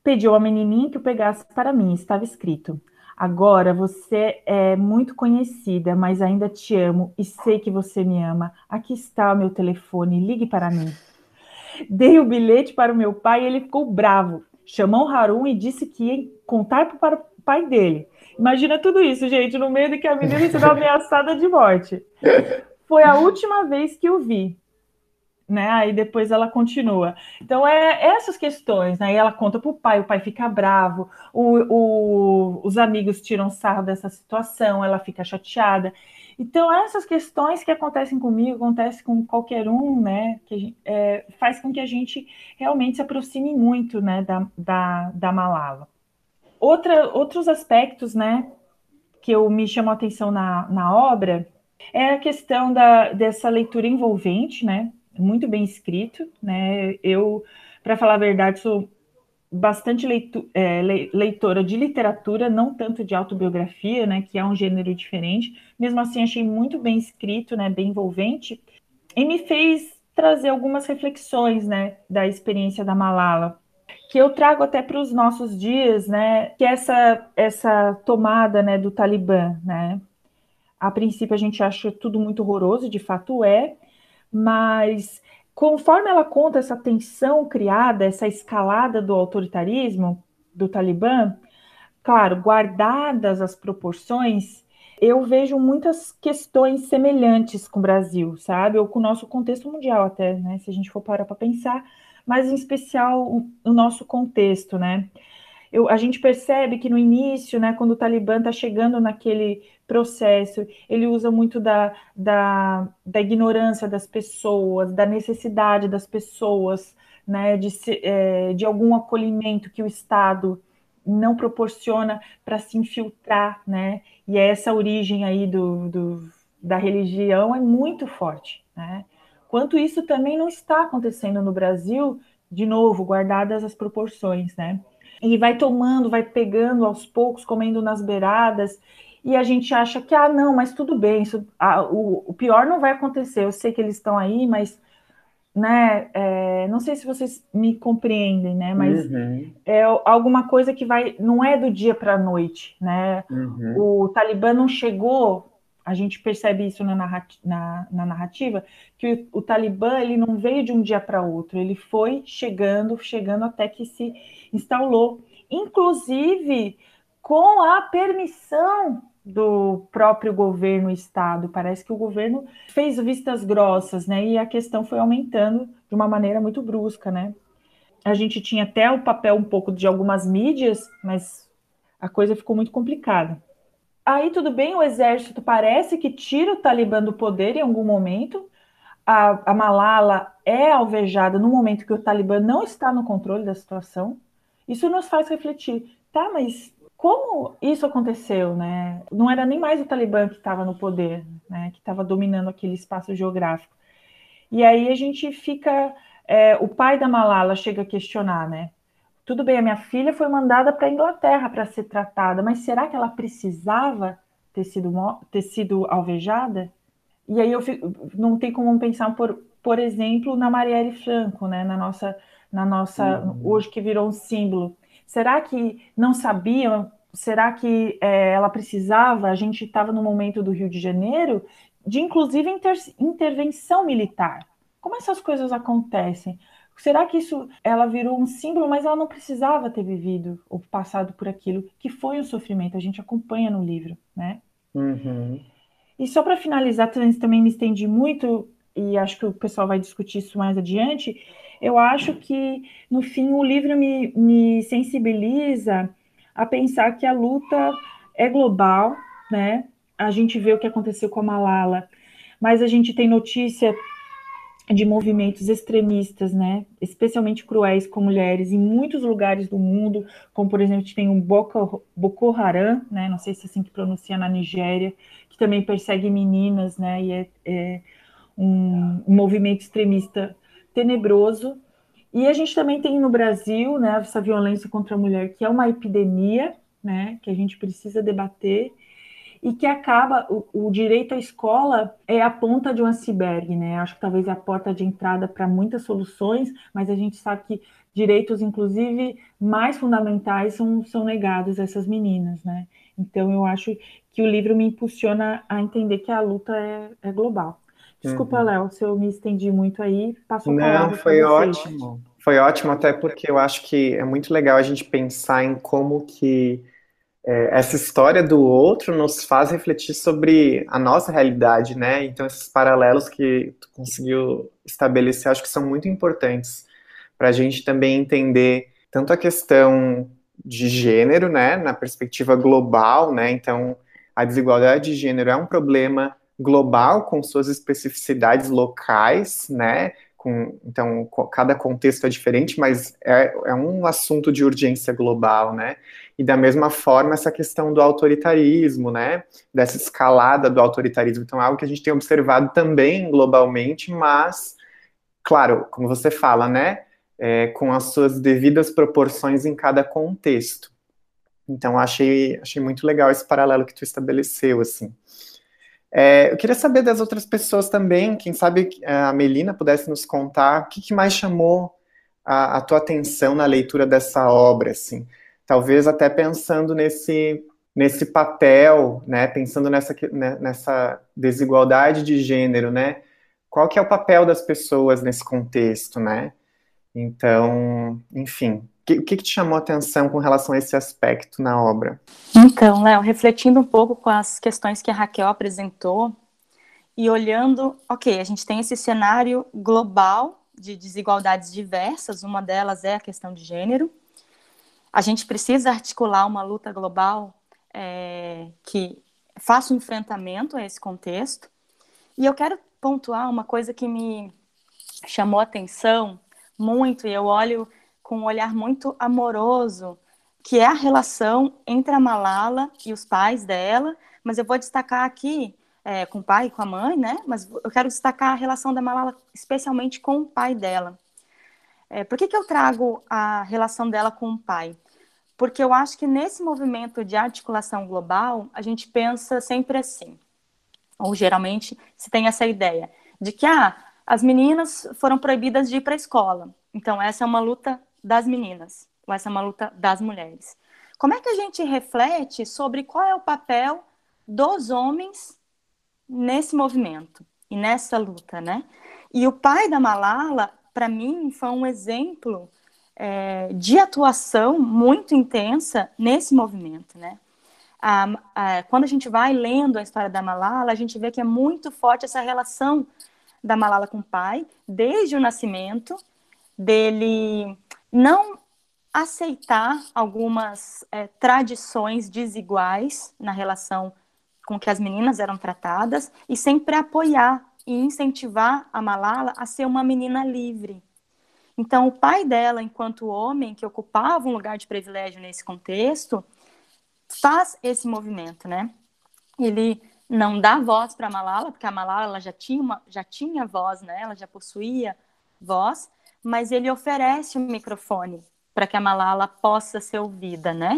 Pediu à menininha que o pegasse para mim. Estava escrito: Agora você é muito conhecida, mas ainda te amo e sei que você me ama. Aqui está o meu telefone, ligue para mim. Dei o bilhete para o meu pai e ele ficou bravo. Chamou Harun e disse que ia contar para pai dele. Imagina tudo isso, gente, no meio de que a menina se dá ameaçada de morte. Foi a última vez que eu vi né? Aí depois ela continua. Então é essas questões, né? Aí ela conta para o pai, o pai fica bravo, o, o, os amigos tiram sarro dessa situação, ela fica chateada. Então essas questões que acontecem comigo, acontecem com qualquer um, né? Que é, faz com que a gente realmente se aproxime muito, né? Da, da, da Malala. Outra, outros aspectos, né? Que eu me chamou a atenção na, na obra é a questão da, dessa leitura envolvente, né? muito bem escrito, né? Eu, para falar a verdade, sou bastante leitu é, leitora de literatura, não tanto de autobiografia, né? Que é um gênero diferente. Mesmo assim, achei muito bem escrito, né? Bem envolvente e me fez trazer algumas reflexões, né? Da experiência da Malala que eu trago até para os nossos dias, né? Que essa essa tomada, né? Do Talibã, né? A princípio a gente acha tudo muito horroroso, de fato é, mas conforme ela conta essa tensão criada, essa escalada do autoritarismo do Talibã, claro, guardadas as proporções, eu vejo muitas questões semelhantes com o Brasil, sabe? Ou com o nosso contexto mundial até, né? Se a gente for parar para pensar, mas em especial o nosso contexto, né? Eu, a gente percebe que no início, né, quando o Talibã está chegando naquele processo, ele usa muito da, da, da, ignorância das pessoas, da necessidade das pessoas, né, de, é, de algum acolhimento que o Estado não proporciona para se infiltrar, né, e essa origem aí do, do, da religião é muito forte, né, quanto isso também não está acontecendo no Brasil, de novo, guardadas as proporções, né, e vai tomando, vai pegando aos poucos, comendo nas beiradas, e a gente acha que, ah, não, mas tudo bem, isso, ah, o, o, pior não vai acontecer, eu sei que eles estão aí, mas, né, é, não sei se vocês me compreendem, né, mas uhum. é alguma coisa que vai, não é do dia para a noite, né, uhum. o Talibã não chegou, a gente percebe isso na, narrativa, na, na narrativa que o, o, Talibã, ele não veio de um dia para outro, ele foi chegando, chegando até que se instalou, inclusive com a permissão do próprio governo Estado. Parece que o governo fez vistas grossas, né? E a questão foi aumentando de uma maneira muito brusca, né? A gente tinha até o papel um pouco de algumas mídias, mas a coisa ficou muito complicada. Aí tudo bem, o exército parece que tira o Talibã do poder em algum momento. A, a Malala é alvejada no momento que o Talibã não está no controle da situação. Isso nos faz refletir, tá, mas como isso aconteceu, né? Não era nem mais o Talibã que estava no poder, né? Que estava dominando aquele espaço geográfico. E aí a gente fica, é, o pai da Malala chega a questionar, né? Tudo bem, a minha filha foi mandada para a Inglaterra para ser tratada, mas será que ela precisava ter sido, ter sido alvejada? E aí eu fico, não tem como pensar, por, por exemplo, na Marielle Franco, né? Na nossa, na nossa, uhum. hoje que virou um símbolo Será que não sabiam? Será que é, ela precisava? A gente estava no momento do Rio de Janeiro de, inclusive, inter, intervenção militar. Como essas coisas acontecem? Será que isso ela virou um símbolo, mas ela não precisava ter vivido ou passado por aquilo que foi o sofrimento? A gente acompanha no livro, né? Uhum. E só para finalizar, também me estendi muito e acho que o pessoal vai discutir isso mais adiante eu acho que, no fim, o livro me, me sensibiliza a pensar que a luta é global, né? A gente vê o que aconteceu com a Malala, mas a gente tem notícia de movimentos extremistas, né, especialmente cruéis com mulheres em muitos lugares do mundo, como por exemplo, tem um Boko, Boko Haram, né, não sei se é assim que pronuncia na Nigéria, que também persegue meninas, né, e é, é um, um movimento extremista tenebroso. E a gente também tem no Brasil, né, essa violência contra a mulher, que é uma epidemia, né, que a gente precisa debater e que acaba o, o, direito à escola é a ponta de um iceberg, né? Acho que talvez é a porta de entrada para muitas soluções, mas a gente sabe que direitos, inclusive mais fundamentais, são, são negados a essas meninas, né? Então, eu acho que o livro me impulsiona a entender que a luta é, é global. Desculpa, uhum. Léo, se eu me estendi muito aí, passo a Não, foi ótimo. Foi ótimo, até porque eu acho que é muito legal a gente pensar em como que é, essa história do outro nos faz refletir sobre a nossa realidade, né? Então, esses paralelos que tu conseguiu estabelecer, acho que são muito importantes para a gente também entender tanto a questão de gênero, né, na perspectiva global, né? Então, a desigualdade de gênero é um problema global com suas especificidades locais, né? Com, então, cada contexto é diferente, mas é, é um assunto de urgência global, né? E da mesma forma, essa questão do autoritarismo, né? Dessa escalada do autoritarismo. Então, é algo que a gente tem observado também globalmente, mas, claro, como você fala, né? É, com as suas devidas proporções em cada contexto. Então, achei, achei muito legal esse paralelo que tu estabeleceu, assim. É, eu queria saber das outras pessoas também, quem sabe é, a Melina pudesse nos contar o que, que mais chamou a, a, tua atenção na leitura dessa obra, assim. Talvez até pensando nesse, nesse papel, né, pensando nessa, né, nessa desigualdade de gênero, né, qual que é o papel das pessoas nesse contexto, né? Então, enfim, o que, que, te chamou a atenção com relação a esse aspecto na obra? Então, Léo, refletindo um pouco com as questões que a Raquel apresentou e olhando, ok, a gente tem esse cenário global de desigualdades diversas, uma delas é a questão de gênero. A gente precisa articular uma luta global é, que faça um enfrentamento a esse contexto. E eu quero pontuar uma coisa que me chamou atenção muito, e eu olho com um olhar muito amoroso, que é a relação entre a Malala e os pais dela, mas eu vou destacar aqui é, com o pai e com a mãe, né? Mas eu quero destacar a relação da Malala especialmente com o pai dela. É, por que, que eu trago a relação dela com o pai? Porque eu acho que nesse movimento de articulação global, a gente pensa sempre assim, ou geralmente se tem essa ideia, de que ah, as meninas foram proibidas de ir para a escola. Então, essa é uma luta das meninas, ou essa é uma luta das mulheres. Como é que a gente reflete sobre qual é o papel dos homens nesse movimento e nessa luta, né? E o pai da Malala, para mim, foi um exemplo é, de atuação muito intensa nesse movimento, né? A, a, quando a gente vai lendo a história da Malala, a gente vê que é muito forte essa relação da Malala com o pai, desde o nascimento, dele não aceitar algumas é, tradições desiguais na relação com que as meninas eram tratadas e sempre apoiar e incentivar a Malala a ser uma menina livre. Então, o pai dela, enquanto homem que ocupava um lugar de privilégio nesse contexto, faz esse movimento, né? Ele não dá voz para a Malala, porque a Malala já tinha, uma, já tinha voz, né? Ela já possuía voz, mas ele oferece um microfone para que a Malala possa ser ouvida, né?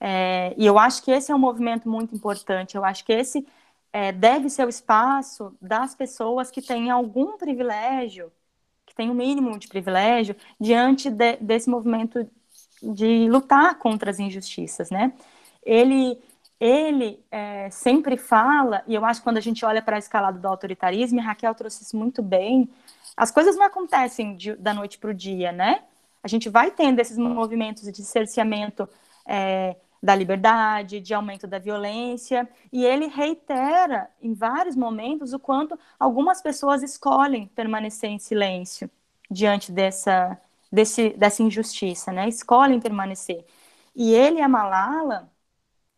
É, e eu acho que esse é um movimento muito importante. Eu acho que esse é, deve ser o espaço das pessoas que têm algum privilégio, que têm o um mínimo de privilégio, diante de, desse movimento de lutar contra as injustiças, né? Ele, ele é, sempre fala, e eu acho que quando a gente olha para a escalada do autoritarismo, e Raquel trouxe isso muito bem, as coisas não acontecem de, da noite para o dia, né? A gente vai tendo esses movimentos de cerceamento é, da liberdade, de aumento da violência, e ele reitera em vários momentos o quanto algumas pessoas escolhem permanecer em silêncio diante dessa, desse, dessa injustiça, né? Escolhem permanecer. E ele e a Malala,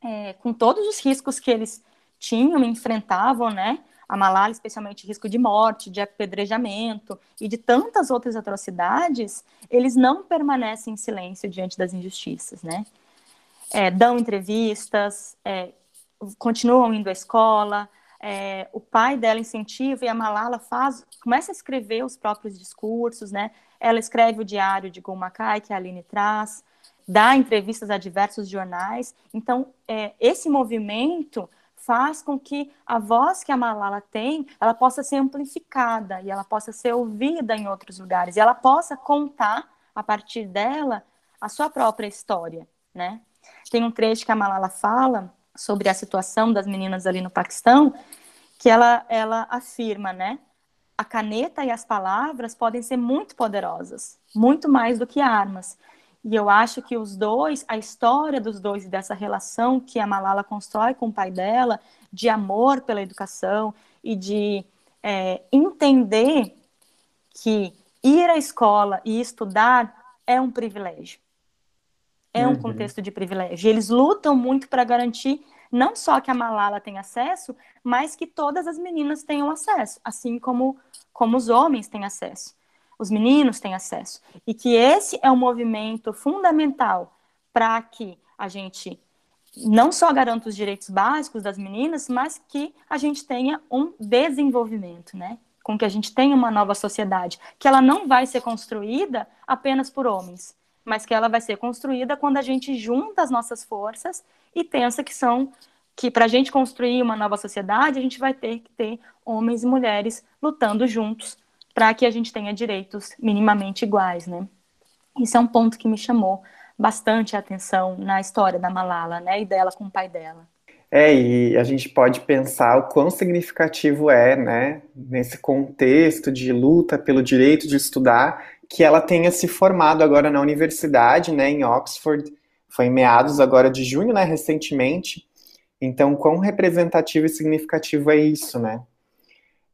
é, com todos os riscos que eles tinham, enfrentavam, né? a Malala, especialmente risco de morte, de apedrejamento e de tantas outras atrocidades, eles não permanecem em silêncio diante das injustiças, né? É, dão entrevistas, é, continuam indo à escola, é, o pai dela incentiva e a Malala faz, começa a escrever os próprios discursos, né? Ela escreve o diário de Gulmakai, que a Aline traz, dá entrevistas a diversos jornais. Então, é, esse movimento faz com que a voz que a Malala tem, ela possa ser amplificada e ela possa ser ouvida em outros lugares, e ela possa contar a partir dela a sua própria história, né? Tem um trecho que a Malala fala sobre a situação das meninas ali no Paquistão, que ela, ela afirma, né? A caneta e as palavras podem ser muito poderosas, muito mais do que armas. E eu acho que os dois, a história dos dois e dessa relação que a Malala constrói com o pai dela, de amor pela educação e de é, entender que ir à escola e estudar é um privilégio. É um uhum. contexto de privilégio. Eles lutam muito para garantir não só que a Malala tenha acesso, mas que todas as meninas tenham acesso, assim como, como os homens têm acesso os meninos têm acesso. E que esse é um movimento fundamental para que a gente não só garanta os direitos básicos das meninas, mas que a gente tenha um desenvolvimento, né? Com que a gente tenha uma nova sociedade, que ela não vai ser construída apenas por homens, mas que ela vai ser construída quando a gente junta as nossas forças e pensa que são que para a gente construir uma nova sociedade, a gente vai ter que ter homens e mulheres lutando juntos para que a gente tenha direitos minimamente iguais, né? Isso é um ponto que me chamou bastante a atenção na história da Malala, né, e dela com o pai dela. É, e a gente pode pensar o quão significativo é, né, nesse contexto de luta pelo direito de estudar, que ela tenha se formado agora na universidade, né, em Oxford, foi em meados agora de junho, né, recentemente. Então, quão representativo e significativo é isso, né?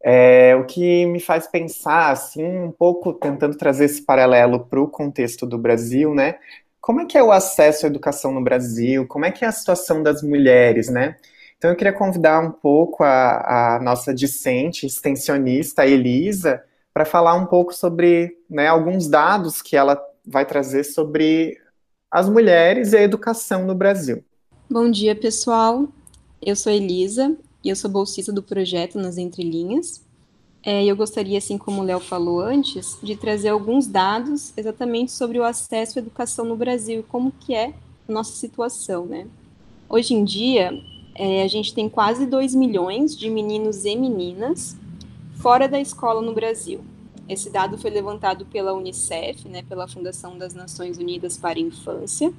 É, o que me faz pensar, assim, um pouco tentando trazer esse paralelo para o contexto do Brasil, né? Como é que é o acesso à educação no Brasil? Como é que é a situação das mulheres, né? Então eu queria convidar um pouco a, a nossa discente, extensionista, Elisa, para falar um pouco sobre né, alguns dados que ela vai trazer sobre as mulheres e a educação no Brasil. Bom dia, pessoal. Eu sou Elisa, e eu sou bolsista do projeto Nas Entrelinhas. É, eu gostaria, assim como o Léo falou antes, de trazer alguns dados exatamente sobre o acesso à educação no Brasil e como que é a nossa situação, né? Hoje em dia, é, a gente tem quase 2 milhões de meninos e meninas fora da escola no Brasil. Esse dado foi levantado pela Unicef, né, pela Fundação das Nações Unidas para a Infância,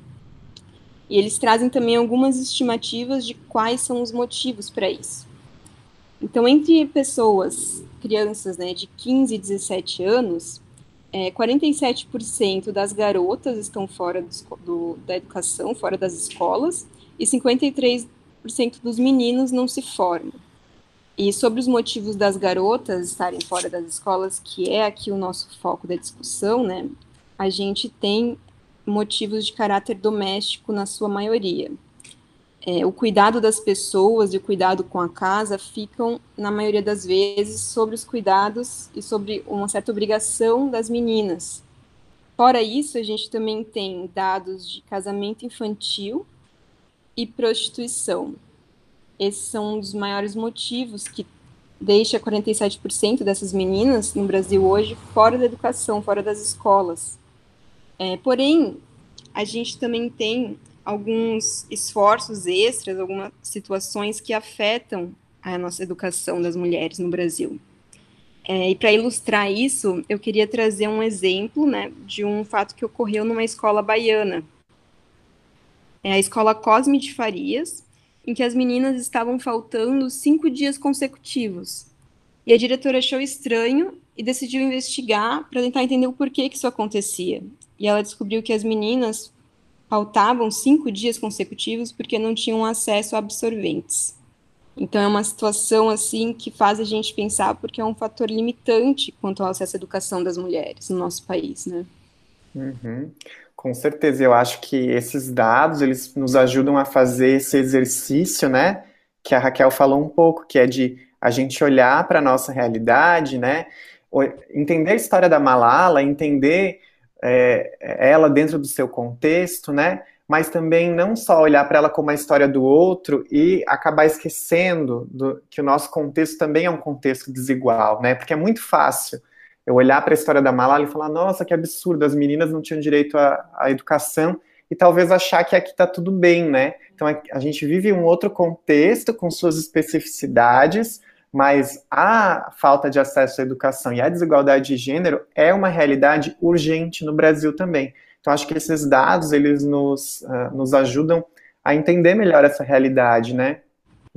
e eles trazem também algumas estimativas de quais são os motivos para isso. Então, entre pessoas, crianças né, de 15 e 17 anos, é, 47% das garotas estão fora do, do, da educação, fora das escolas, e 53% dos meninos não se formam. E sobre os motivos das garotas estarem fora das escolas, que é aqui o nosso foco da discussão, né, a gente tem motivos de caráter doméstico na sua maioria. É, o cuidado das pessoas e o cuidado com a casa ficam, na maioria das vezes, sobre os cuidados e sobre uma certa obrigação das meninas. Fora isso, a gente também tem dados de casamento infantil e prostituição. Esses são um dos maiores motivos que deixa 47% dessas meninas no Brasil hoje fora da educação, fora das escolas. É, porém, a gente também tem alguns esforços extras, algumas situações que afetam a nossa educação das mulheres no Brasil. É, e para ilustrar isso, eu queria trazer um exemplo né, de um fato que ocorreu numa escola baiana. É a escola Cosme de Farias, em que as meninas estavam faltando cinco dias consecutivos. E a diretora achou estranho e decidiu investigar para tentar entender o porquê que isso acontecia e ela descobriu que as meninas faltavam cinco dias consecutivos porque não tinham acesso a absorventes. Então é uma situação assim que faz a gente pensar porque é um fator limitante quanto ao acesso à educação das mulheres no nosso país, né? Uhum. Com certeza, eu acho que esses dados eles nos ajudam a fazer esse exercício, né? Que a Raquel falou um pouco, que é de a gente olhar para a nossa realidade, né? Entender a história da Malala, entender é, ela dentro do seu contexto, né? Mas também não só olhar para ela como a história do outro e acabar esquecendo do, que o nosso contexto também é um contexto desigual, né? Porque é muito fácil eu olhar para a história da Malala e falar, nossa, que absurdo, as meninas não tinham direito à, à educação e talvez achar que aqui está tudo bem, né? Então a gente vive um outro contexto com suas especificidades, mas a falta de acesso à educação e a desigualdade de gênero é uma realidade urgente no Brasil também. Então, acho que esses dados, eles nos, uh, nos ajudam a entender melhor essa realidade, né?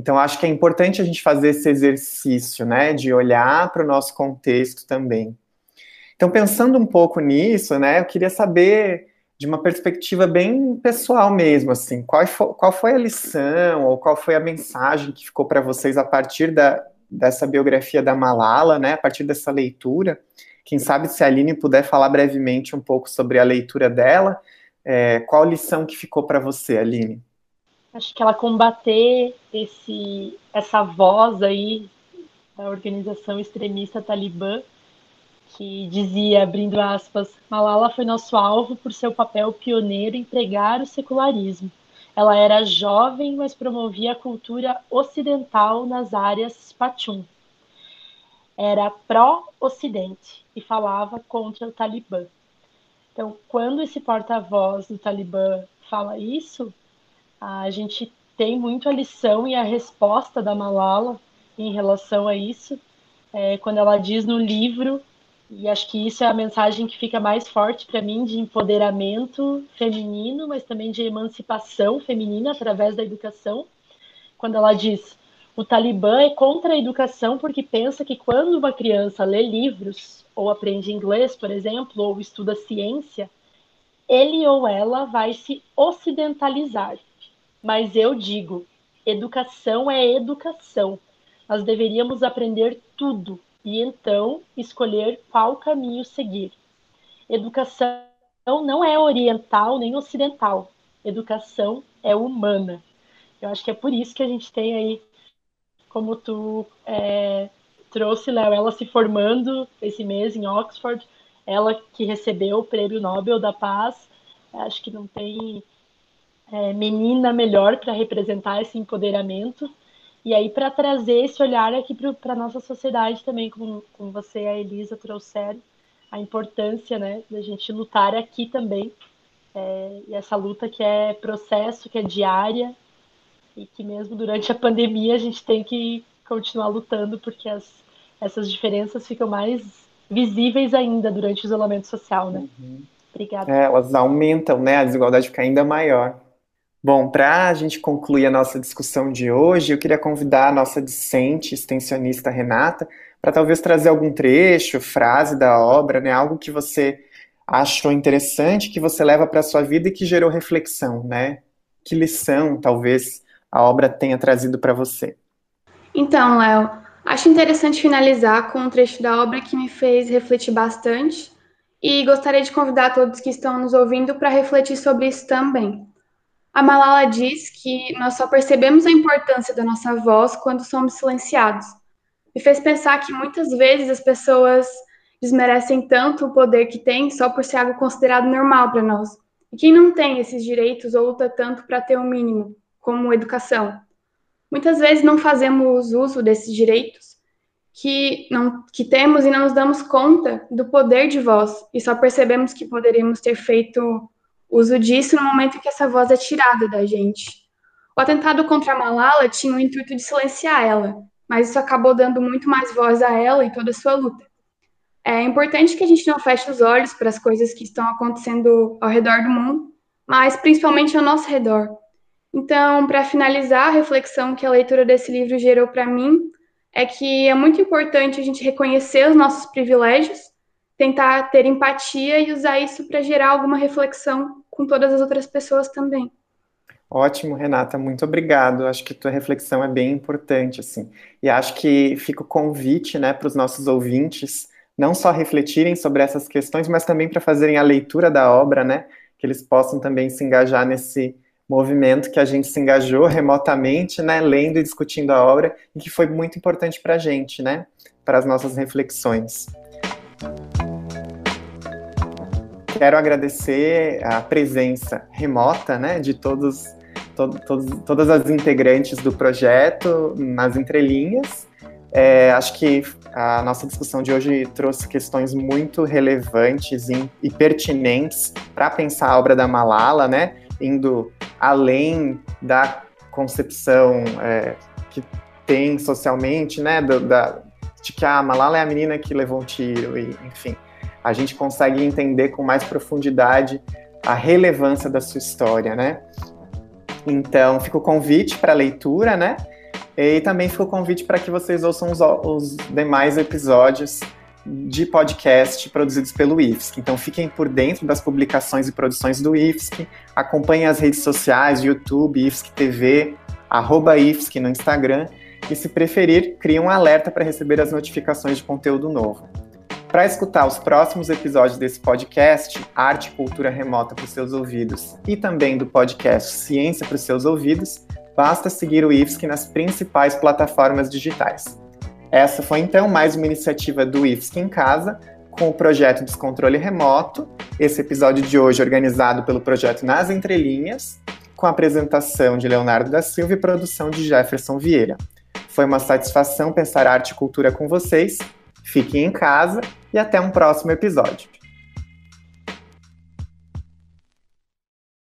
Então, acho que é importante a gente fazer esse exercício, né, de olhar para o nosso contexto também. Então, pensando um pouco nisso, né, eu queria saber de uma perspectiva bem pessoal mesmo, assim, qual foi, qual foi a lição ou qual foi a mensagem que ficou para vocês a partir da, dessa biografia da Malala, né, a partir dessa leitura? Quem sabe se a Aline puder falar brevemente um pouco sobre a leitura dela, é, qual lição que ficou para você, Aline? Acho que ela combater esse, essa voz aí da organização extremista talibã, que dizia, abrindo aspas, Malala foi nosso alvo por seu papel pioneiro em pregar o secularismo. Ela era jovem, mas promovia a cultura ocidental nas áreas Pachun. Era pró-ocidente e falava contra o Talibã. Então, quando esse porta-voz do Talibã fala isso, a gente tem muito a lição e a resposta da Malala em relação a isso, é, quando ela diz no livro, e acho que isso é a mensagem que fica mais forte para mim de empoderamento feminino, mas também de emancipação feminina através da educação, quando ela diz: o Talibã é contra a educação porque pensa que quando uma criança lê livros, ou aprende inglês, por exemplo, ou estuda ciência, ele ou ela vai se ocidentalizar. Mas eu digo, educação é educação. Nós deveríamos aprender tudo e então escolher qual caminho seguir. Educação não é oriental nem ocidental. Educação é humana. Eu acho que é por isso que a gente tem aí, como tu é, trouxe, Léo, ela se formando esse mês em Oxford, ela que recebeu o Prêmio Nobel da Paz. Acho que não tem é, menina melhor para representar esse empoderamento e aí para trazer esse olhar aqui para a nossa sociedade também, como, como você e a Elisa trouxeram, a importância né, da gente lutar aqui também, é, e essa luta que é processo, que é diária, e que mesmo durante a pandemia a gente tem que continuar lutando, porque as, essas diferenças ficam mais visíveis ainda durante o isolamento social, né? Uhum. Obrigada. É, elas aumentam, né? A desigualdade fica ainda maior. Bom, para a gente concluir a nossa discussão de hoje, eu queria convidar a nossa discente extensionista Renata para talvez trazer algum trecho, frase da obra, né, algo que você achou interessante, que você leva para a sua vida e que gerou reflexão, né? Que lição talvez a obra tenha trazido para você? Então, Léo, acho interessante finalizar com um trecho da obra que me fez refletir bastante e gostaria de convidar todos que estão nos ouvindo para refletir sobre isso também. A Malala diz que nós só percebemos a importância da nossa voz quando somos silenciados. Me fez pensar que muitas vezes as pessoas desmerecem tanto o poder que têm só por ser algo considerado normal para nós. E quem não tem esses direitos ou luta tanto para ter o um mínimo, como educação. Muitas vezes não fazemos uso desses direitos que, não, que temos e não nos damos conta do poder de voz e só percebemos que poderíamos ter feito uso disso no momento em que essa voz é tirada da gente. O atentado contra a Malala tinha o intuito de silenciar ela, mas isso acabou dando muito mais voz a ela e toda a sua luta. É importante que a gente não feche os olhos para as coisas que estão acontecendo ao redor do mundo, mas principalmente ao nosso redor. Então, para finalizar, a reflexão que a leitura desse livro gerou para mim é que é muito importante a gente reconhecer os nossos privilégios, tentar ter empatia e usar isso para gerar alguma reflexão com todas as outras pessoas também. Ótimo, Renata, muito obrigado. Acho que tua reflexão é bem importante, assim. E acho que fica o convite, né, para os nossos ouvintes não só refletirem sobre essas questões, mas também para fazerem a leitura da obra, né, que eles possam também se engajar nesse movimento que a gente se engajou remotamente, né, lendo e discutindo a obra, e que foi muito importante para a gente, né, para as nossas reflexões. Quero agradecer a presença remota né, de todos, to, todos, todas as integrantes do projeto nas entrelinhas. É, acho que a nossa discussão de hoje trouxe questões muito relevantes e, e pertinentes para pensar a obra da Malala, né, indo além da concepção é, que tem socialmente, né, do, da, de que a Malala é a menina que levou um tiro, e, enfim a gente consegue entender com mais profundidade a relevância da sua história, né? Então, fica o convite para leitura, né? E também fica o convite para que vocês ouçam os, os, demais episódios de podcast produzidos pelo IFSC. Então, fiquem por dentro das publicações e produções do IFSC, acompanhem as redes sociais, YouTube, IFSC TV, arroba IFSC no Instagram, e se preferir, crie um alerta para receber as notificações de conteúdo novo. Para escutar os próximos episódios desse podcast, Arte e Cultura Remota para os seus ouvidos, e também do podcast Ciência para os seus ouvidos, basta seguir o IFSC nas principais plataformas digitais. Essa foi então mais uma iniciativa do IFSC em Casa, com o projeto Descontrole Remoto, esse episódio de hoje organizado pelo projeto Nas Entrelinhas, com a apresentação de Leonardo da Silva e produção de Jefferson Vieira. Foi uma satisfação pensar arte e cultura com vocês Fiquem em casa e até um próximo episódio.